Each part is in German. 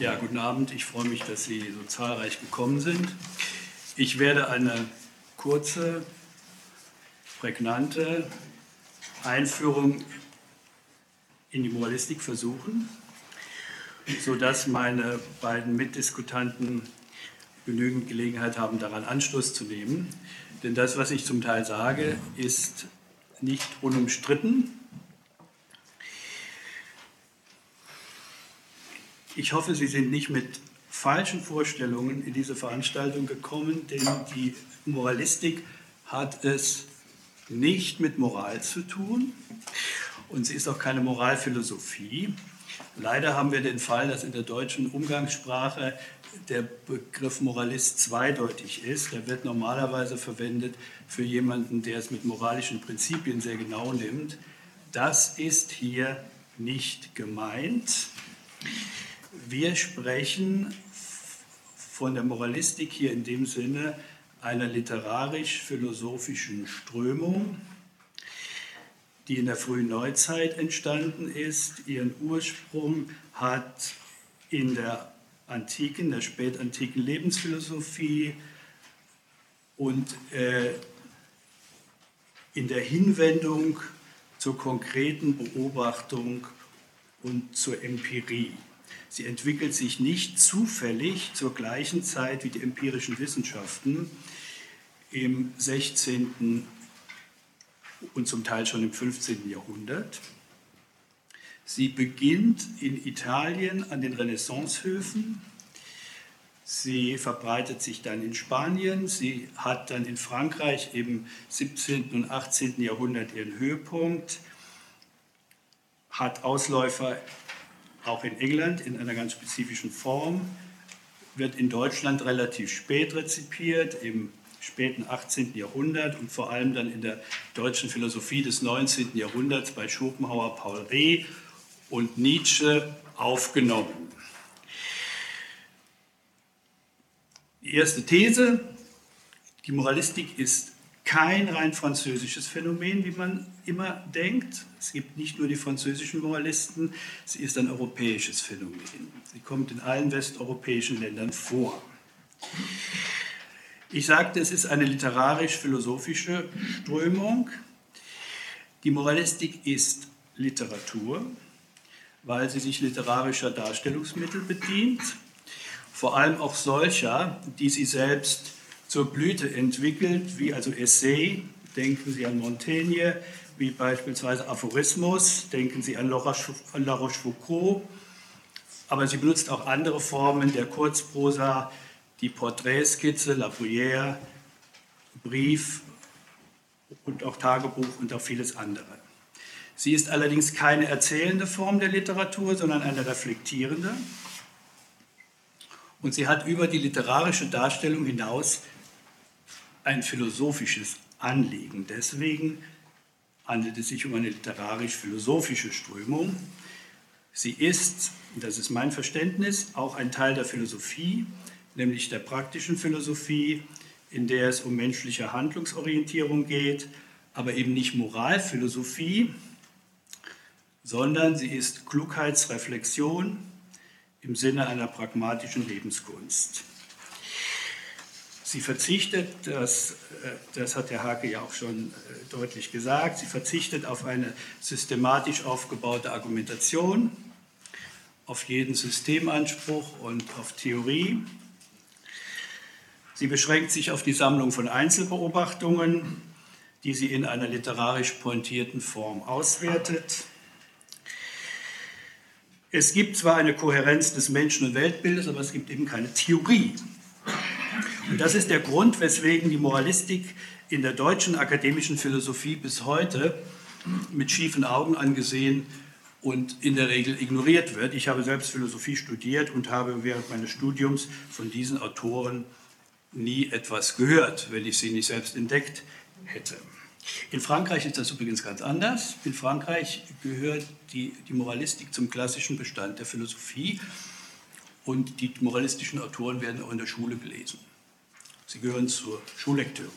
Ja, guten Abend. Ich freue mich, dass Sie so zahlreich gekommen sind. Ich werde eine kurze, prägnante Einführung in die Moralistik versuchen, sodass meine beiden Mitdiskutanten genügend Gelegenheit haben, daran Anschluss zu nehmen. Denn das, was ich zum Teil sage, ist nicht unumstritten. Ich hoffe, Sie sind nicht mit falschen Vorstellungen in diese Veranstaltung gekommen, denn die Moralistik hat es nicht mit Moral zu tun und sie ist auch keine Moralphilosophie. Leider haben wir den Fall, dass in der deutschen Umgangssprache der Begriff Moralist zweideutig ist. Der wird normalerweise verwendet für jemanden, der es mit moralischen Prinzipien sehr genau nimmt. Das ist hier nicht gemeint. Wir sprechen von der Moralistik hier in dem Sinne einer literarisch-philosophischen Strömung, die in der frühen Neuzeit entstanden ist. Ihren Ursprung hat in der antiken, der spätantiken Lebensphilosophie und äh, in der Hinwendung zur konkreten Beobachtung und zur Empirie. Sie entwickelt sich nicht zufällig zur gleichen Zeit wie die empirischen Wissenschaften im 16. und zum Teil schon im 15. Jahrhundert. Sie beginnt in Italien an den Renaissancehöfen. Sie verbreitet sich dann in Spanien. Sie hat dann in Frankreich im 17. und 18. Jahrhundert ihren Höhepunkt, hat Ausläufer auch in England in einer ganz spezifischen Form, wird in Deutschland relativ spät rezipiert, im späten 18. Jahrhundert und vor allem dann in der deutschen Philosophie des 19. Jahrhunderts bei Schopenhauer, Paul Reh und Nietzsche aufgenommen. Die erste These, die Moralistik ist kein rein französisches Phänomen, wie man immer denkt. Es gibt nicht nur die französischen Moralisten, sie ist ein europäisches Phänomen. Sie kommt in allen westeuropäischen Ländern vor. Ich sagte, es ist eine literarisch-philosophische Strömung. Die Moralistik ist Literatur, weil sie sich literarischer Darstellungsmittel bedient, vor allem auch solcher, die sie selbst zur Blüte entwickelt, wie also Essay, denken Sie an Montaigne, wie beispielsweise Aphorismus, denken Sie an La Rochefoucauld, aber sie benutzt auch andere Formen der Kurzprosa, die Porträtskizze, La Bruyère, Brief und auch Tagebuch und auch vieles andere. Sie ist allerdings keine erzählende Form der Literatur, sondern eine reflektierende. Und sie hat über die literarische Darstellung hinaus ein philosophisches Anliegen. Deswegen handelt es sich um eine literarisch-philosophische Strömung. Sie ist, das ist mein Verständnis, auch ein Teil der Philosophie, nämlich der praktischen Philosophie, in der es um menschliche Handlungsorientierung geht, aber eben nicht Moralphilosophie, sondern sie ist Klugheitsreflexion im Sinne einer pragmatischen Lebenskunst. Sie verzichtet, das, äh, das hat Herr Hake ja auch schon äh, deutlich gesagt, sie verzichtet auf eine systematisch aufgebaute Argumentation, auf jeden Systemanspruch und auf Theorie. Sie beschränkt sich auf die Sammlung von Einzelbeobachtungen, die sie in einer literarisch pointierten Form auswertet. Es gibt zwar eine Kohärenz des Menschen- und Weltbildes, aber es gibt eben keine Theorie und das ist der Grund, weswegen die Moralistik in der deutschen akademischen Philosophie bis heute mit schiefen Augen angesehen und in der Regel ignoriert wird. Ich habe selbst Philosophie studiert und habe während meines Studiums von diesen Autoren nie etwas gehört, wenn ich sie nicht selbst entdeckt hätte. In Frankreich ist das übrigens ganz anders. In Frankreich gehört die, die Moralistik zum klassischen Bestand der Philosophie und die moralistischen Autoren werden auch in der Schule gelesen. Sie gehören zur Schullektüre.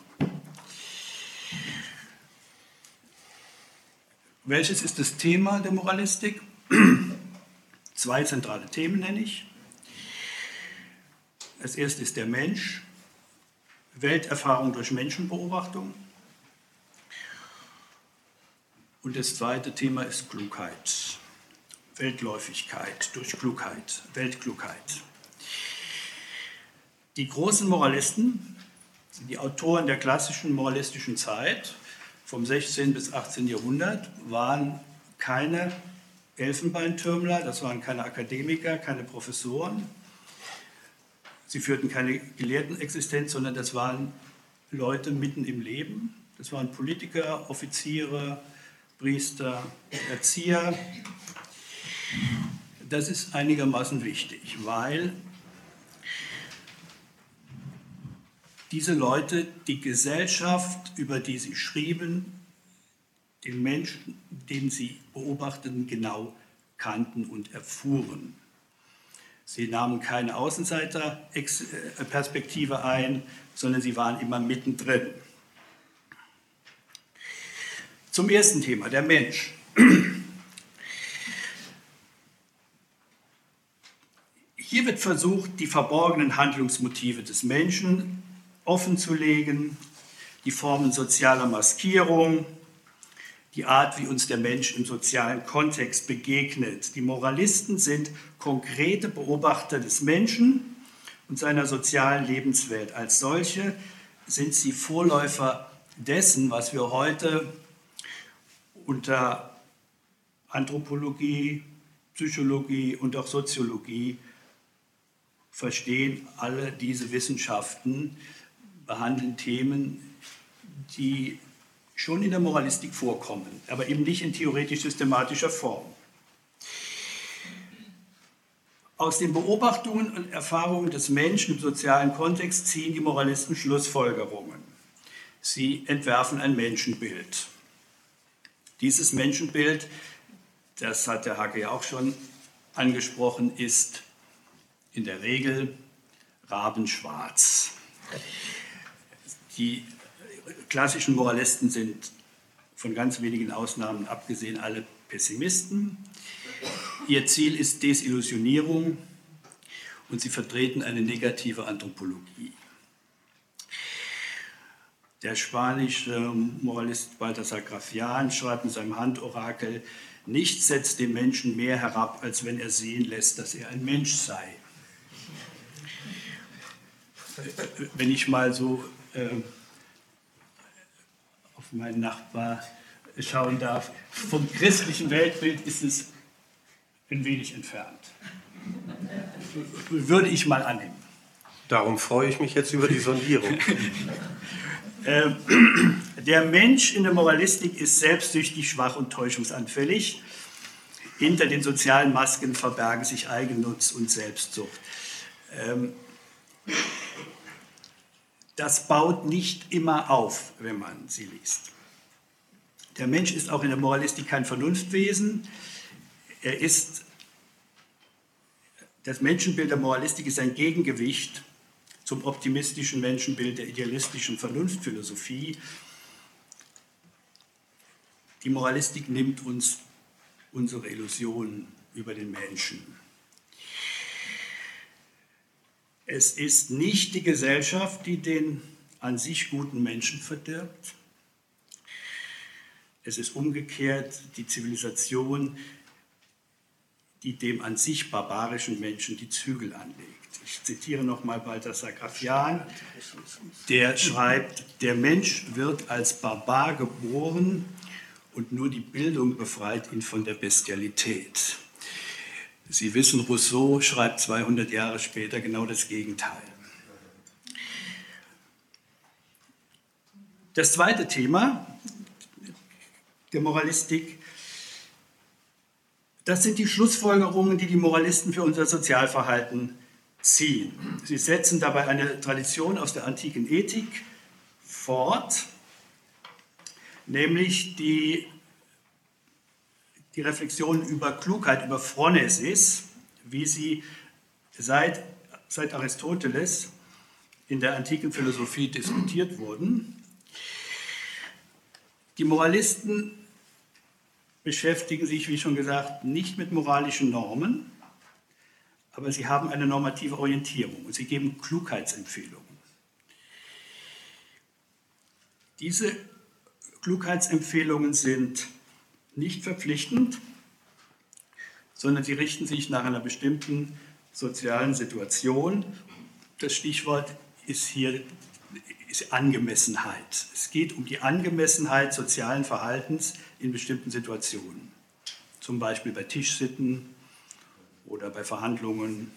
Welches ist das Thema der Moralistik? Zwei zentrale Themen nenne ich. Das erste ist der Mensch, Welterfahrung durch Menschenbeobachtung. Und das zweite Thema ist Klugheit, Weltläufigkeit durch Klugheit, Weltklugheit. Die großen Moralisten, die Autoren der klassischen moralistischen Zeit vom 16. bis 18. Jahrhundert, waren keine Elfenbeintürmler, das waren keine Akademiker, keine Professoren. Sie führten keine Gelehrtenexistenz, sondern das waren Leute mitten im Leben. Das waren Politiker, Offiziere, Priester, Erzieher. Das ist einigermaßen wichtig, weil diese Leute die Gesellschaft, über die sie schrieben, den Menschen, den sie beobachteten, genau kannten und erfuhren. Sie nahmen keine Außenseiterperspektive ein, sondern sie waren immer mittendrin. Zum ersten Thema, der Mensch. Hier wird versucht, die verborgenen Handlungsmotive des Menschen offenzulegen, die Formen sozialer Maskierung, die Art, wie uns der Mensch im sozialen Kontext begegnet. Die Moralisten sind konkrete Beobachter des Menschen und seiner sozialen Lebenswelt. Als solche sind sie Vorläufer dessen, was wir heute unter Anthropologie, Psychologie und auch Soziologie verstehen. Alle diese Wissenschaften behandeln Themen, die schon in der Moralistik vorkommen, aber eben nicht in theoretisch-systematischer Form. Aus den Beobachtungen und Erfahrungen des Menschen im sozialen Kontext ziehen die Moralisten Schlussfolgerungen. Sie entwerfen ein Menschenbild. Dieses Menschenbild, das hat der Hacke ja auch schon angesprochen, ist in der Regel rabenschwarz. Die klassischen Moralisten sind von ganz wenigen Ausnahmen abgesehen alle Pessimisten. Ihr Ziel ist Desillusionierung und sie vertreten eine negative Anthropologie. Der spanische Moralist Balthasar Grafian schreibt in seinem Handorakel, nichts setzt den Menschen mehr herab, als wenn er sehen lässt, dass er ein Mensch sei. Wenn ich mal so auf meinen Nachbar schauen darf. Vom christlichen Weltbild ist es ein wenig entfernt. Würde ich mal annehmen. Darum freue ich mich jetzt über die Sondierung. Ähm, der Mensch in der Moralistik ist selbstsüchtig, schwach und täuschungsanfällig. Hinter den sozialen Masken verbergen sich Eigennutz und Selbstsucht. Das baut nicht immer auf, wenn man sie liest. Der Mensch ist auch in der Moralistik kein Vernunftwesen. Er ist, das Menschenbild der Moralistik ist ein Gegengewicht zum optimistischen Menschenbild der idealistischen Vernunftphilosophie. Die Moralistik nimmt uns unsere Illusionen über den Menschen. Es ist nicht die Gesellschaft, die den an sich guten Menschen verdirbt. Es ist umgekehrt die Zivilisation, die dem an sich barbarischen Menschen die Zügel anlegt. Ich zitiere nochmal Balthasar Grafian, der schreibt, der Mensch wird als Barbar geboren und nur die Bildung befreit ihn von der Bestialität. Sie wissen, Rousseau schreibt 200 Jahre später genau das Gegenteil. Das zweite Thema der Moralistik, das sind die Schlussfolgerungen, die die Moralisten für unser Sozialverhalten ziehen. Sie setzen dabei eine Tradition aus der antiken Ethik fort, nämlich die die Reflexion über Klugheit, über Phronesis, wie sie seit, seit Aristoteles in der antiken Philosophie diskutiert wurden. Die Moralisten beschäftigen sich, wie schon gesagt, nicht mit moralischen Normen, aber sie haben eine normative Orientierung und sie geben Klugheitsempfehlungen. Diese Klugheitsempfehlungen sind nicht verpflichtend, sondern sie richten sich nach einer bestimmten sozialen Situation. Das Stichwort ist hier ist Angemessenheit. Es geht um die Angemessenheit sozialen Verhaltens in bestimmten Situationen. Zum Beispiel bei Tischsitten oder bei Verhandlungen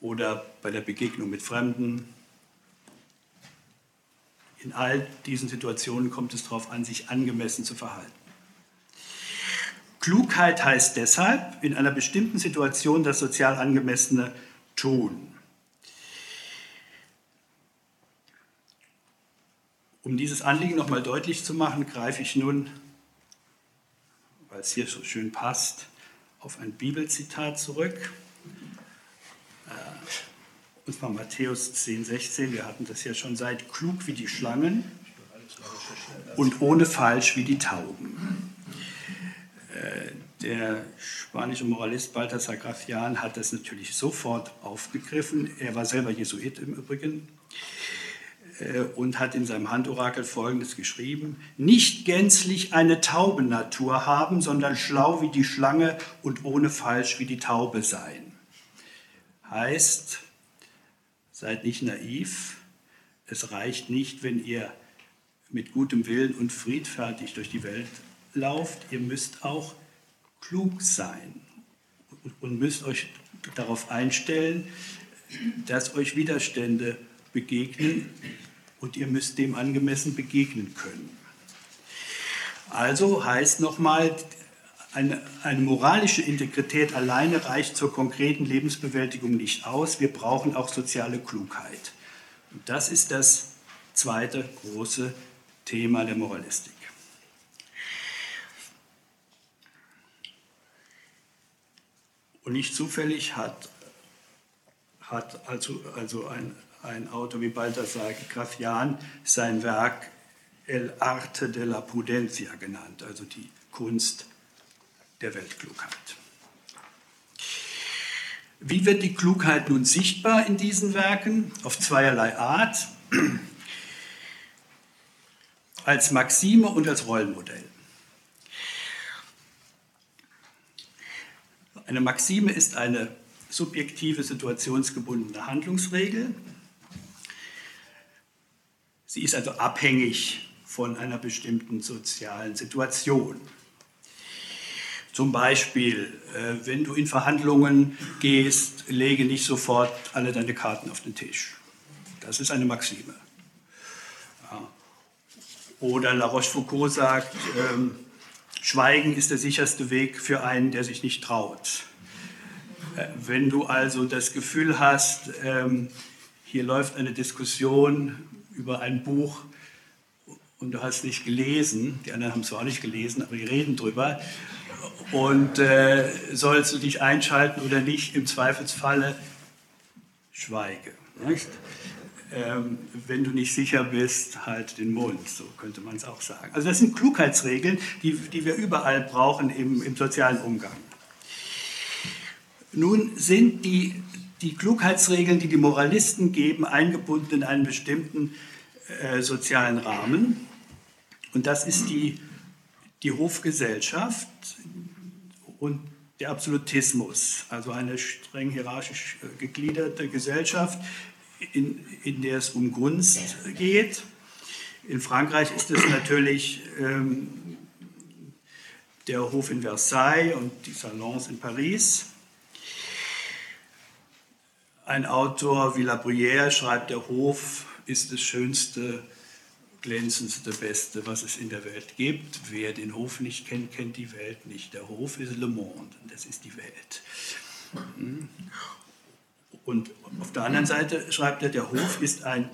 oder bei der Begegnung mit Fremden. In all diesen Situationen kommt es darauf an, sich angemessen zu verhalten. Klugheit heißt deshalb, in einer bestimmten Situation das sozial angemessene tun. Um dieses Anliegen nochmal deutlich zu machen, greife ich nun, weil es hier so schön passt, auf ein Bibelzitat zurück. Äh, und zwar Matthäus 10, 16. Wir hatten das ja schon seit klug wie die Schlangen und ohne falsch wie die Tauben. Der spanische Moralist Balthasar Gracian hat das natürlich sofort aufgegriffen. Er war selber Jesuit im Übrigen äh, und hat in seinem Handorakel Folgendes geschrieben, nicht gänzlich eine Taubennatur haben, sondern schlau wie die Schlange und ohne falsch wie die Taube sein. Heißt, seid nicht naiv, es reicht nicht, wenn ihr mit gutem Willen und friedfertig durch die Welt lauft, ihr müsst auch klug sein und müsst euch darauf einstellen, dass euch Widerstände begegnen und ihr müsst dem angemessen begegnen können. Also heißt nochmal, eine, eine, moralische Integrität alleine reicht zur konkreten Lebensbewältigung nicht aus. Wir brauchen auch soziale Klugheit. Und das ist das zweite große Thema der Moralistik. Und nicht zufällig hat, hat also, also ein ein Autor wie Balthasar Gracian sein Werk El Arte de la Prudencia genannt, also die Kunst der Weltklugheit. Wie wird die Klugheit nun sichtbar in diesen Werken? Auf zweierlei Art. Als Maxime und als Rollenmodell. Eine Maxime ist eine subjektive, situationsgebundene Handlungsregel, Sie ist also abhängig von einer bestimmten sozialen Situation. Zum Beispiel, äh, wenn du in Verhandlungen gehst, lege nicht sofort alle deine Karten auf den Tisch. Das ist eine Maxime. Oder La Rochefoucauld sagt, ähm, Schweigen ist der sicherste Weg für einen, der sich nicht traut. Äh, wenn du also das Gefühl hast, ähm, hier läuft eine Diskussion über ein Buch und du hast nicht gelesen, die anderen haben es zwar auch nicht gelesen, aber die reden drüber. Und äh, sollst du dich einschalten oder nicht, im Zweifelsfalle schweige. Nicht? Ähm, wenn du nicht sicher bist, halt den Mund, so könnte man es auch sagen. Also das sind Klugheitsregeln, die, die wir überall brauchen im, im sozialen Umgang. Nun sind die die Klugheitsregeln, die die Moralisten geben, eingebunden in einen bestimmten äh, sozialen Rahmen. Und das ist die, die Hofgesellschaft und der Absolutismus, also eine streng hierarchisch äh, gegliederte Gesellschaft, in, in der es um Gunst geht. In Frankreich ist es natürlich ähm, der Hof in Versailles und die Salons in Paris. Ein Autor wie La Bruyère schreibt, der Hof ist das Schönste, glänzendste, Beste, was es in der Welt gibt. Wer den Hof nicht kennt, kennt die Welt nicht. Der Hof ist Le Monde, das ist die Welt. Und auf der anderen Seite schreibt er, der Hof ist ein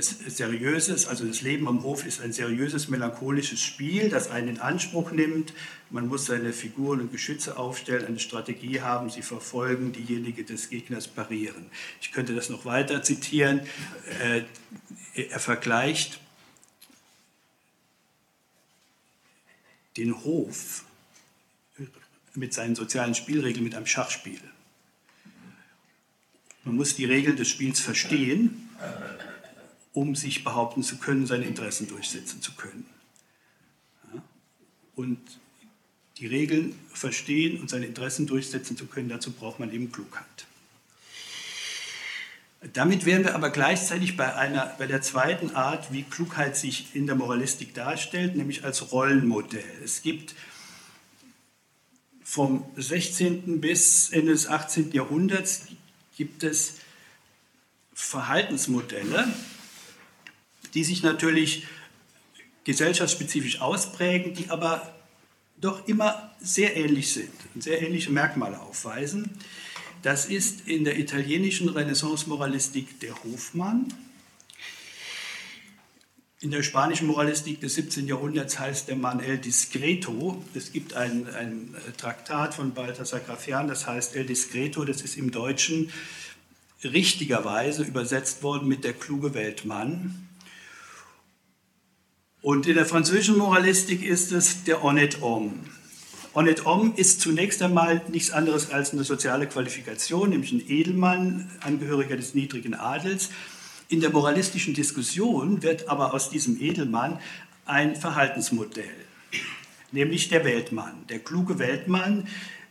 seriöses, also das Leben am Hof ist ein seriöses, melancholisches Spiel, das einen in Anspruch nimmt. Man muss seine Figuren und Geschütze aufstellen, eine Strategie haben, sie verfolgen, diejenige des Gegners parieren. Ich könnte das noch weiter zitieren. Äh, er vergleicht den Hof mit seinen sozialen Spielregeln mit einem Schachspiel. Man muss die Regeln des Spiels verstehen, um sich behaupten zu können, seine Interessen durchsetzen zu können. Und die Regeln verstehen und seine Interessen durchsetzen zu können, dazu braucht man eben Klugheit. Damit wären wir aber gleichzeitig bei, einer, bei der zweiten Art, wie Klugheit sich in der Moralistik darstellt, nämlich als Rollenmodell. Es gibt vom 16. bis Ende des 18. Jahrhunderts gibt es Verhaltensmodelle, die sich natürlich gesellschaftsspezifisch ausprägen, die aber doch immer sehr ähnlich sind und sehr ähnliche Merkmale aufweisen. Das ist in der italienischen Renaissance-Moralistik der Hofmann. In der spanischen Moralistik des 17. Jahrhunderts heißt der Mann El Discreto. Es gibt ein, ein Traktat von Balthasar Grafian, das heißt El Discreto. Das ist im Deutschen richtigerweise übersetzt worden mit der kluge Weltmann. Und in der französischen Moralistik ist es der honnête homme. Honnête homme ist zunächst einmal nichts anderes als eine soziale Qualifikation, nämlich ein Edelmann, Angehöriger des niedrigen Adels. In der moralistischen Diskussion wird aber aus diesem Edelmann ein Verhaltensmodell, nämlich der Weltmann, der kluge Weltmann,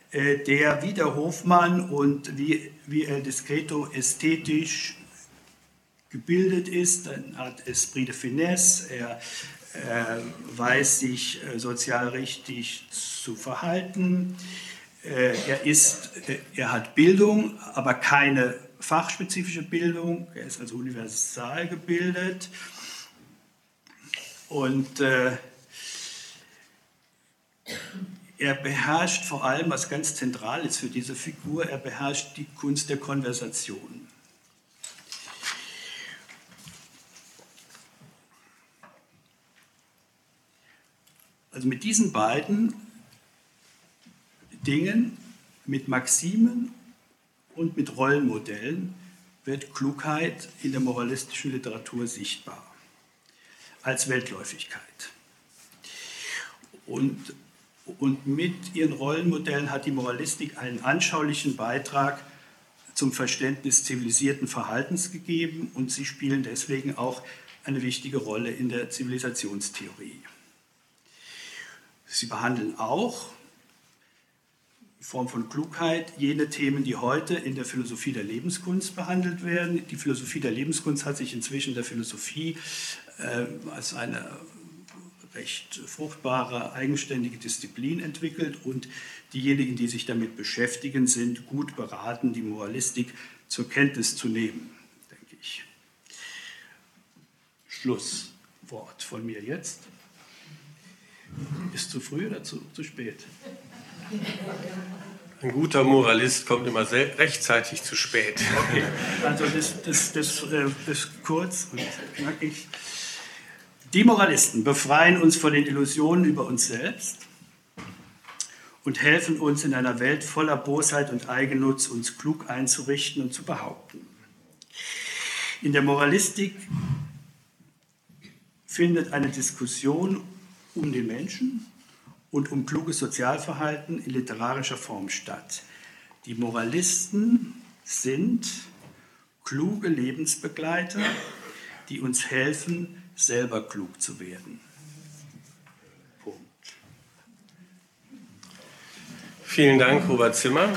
äh, der wie der Hofmann und wie, wie El Discreto ästhetisch gebildet ist, dann hat Esprit de Finesse, er äh, weiß sich äh, sozial richtig zu verhalten. Äh, er, ist, er hat Bildung, aber keine fachspezifische Bildung. Er ist also universal gebildet. Und äh, er beherrscht vor allem, was ganz zentral ist für diese Figur, er beherrscht die Kunst der Konversation. Also mit diesen beiden Dingen, mit Maximen und mit Rollenmodellen, wird Klugheit in der moralistischen Literatur sichtbar als Weltläufigkeit. Und, und mit ihren Rollenmodellen hat die Moralistik einen anschaulichen Beitrag zum Verständnis zivilisierten Verhaltens gegeben und sie spielen deswegen auch eine wichtige Rolle in der Zivilisationstheorie. Sie behandeln auch Form von Klugheit jene Themen, die heute in der Philosophie der Lebenskunst behandelt werden. Die Philosophie der Lebenskunst hat sich inzwischen der Philosophie äh, als eine recht fruchtbare, eigenständige Disziplin entwickelt und diejenigen, die sich damit beschäftigen, sind gut beraten, die Moralistik zur Kenntnis zu nehmen, denke ich. Schlusswort von mir jetzt. Ist zu früh oder zu, zu spät? Ein guter Moralist kommt immer rechtzeitig zu spät. Okay, also das, das, das, das äh, kurz und knackig. Die Moralisten befreien uns von den Illusionen über uns selbst und helfen uns in einer Welt voller Bosheit und Eigennutz uns klug einzurichten und zu behaupten. In der Moralistik findet eine Diskussion um den Menschen und um kluges Sozialverhalten in literarischer Form statt. Die Moralisten sind kluge Lebensbegleiter, die uns helfen, selber klug zu werden. Punkt. Vielen Dank, Robert Zimmer.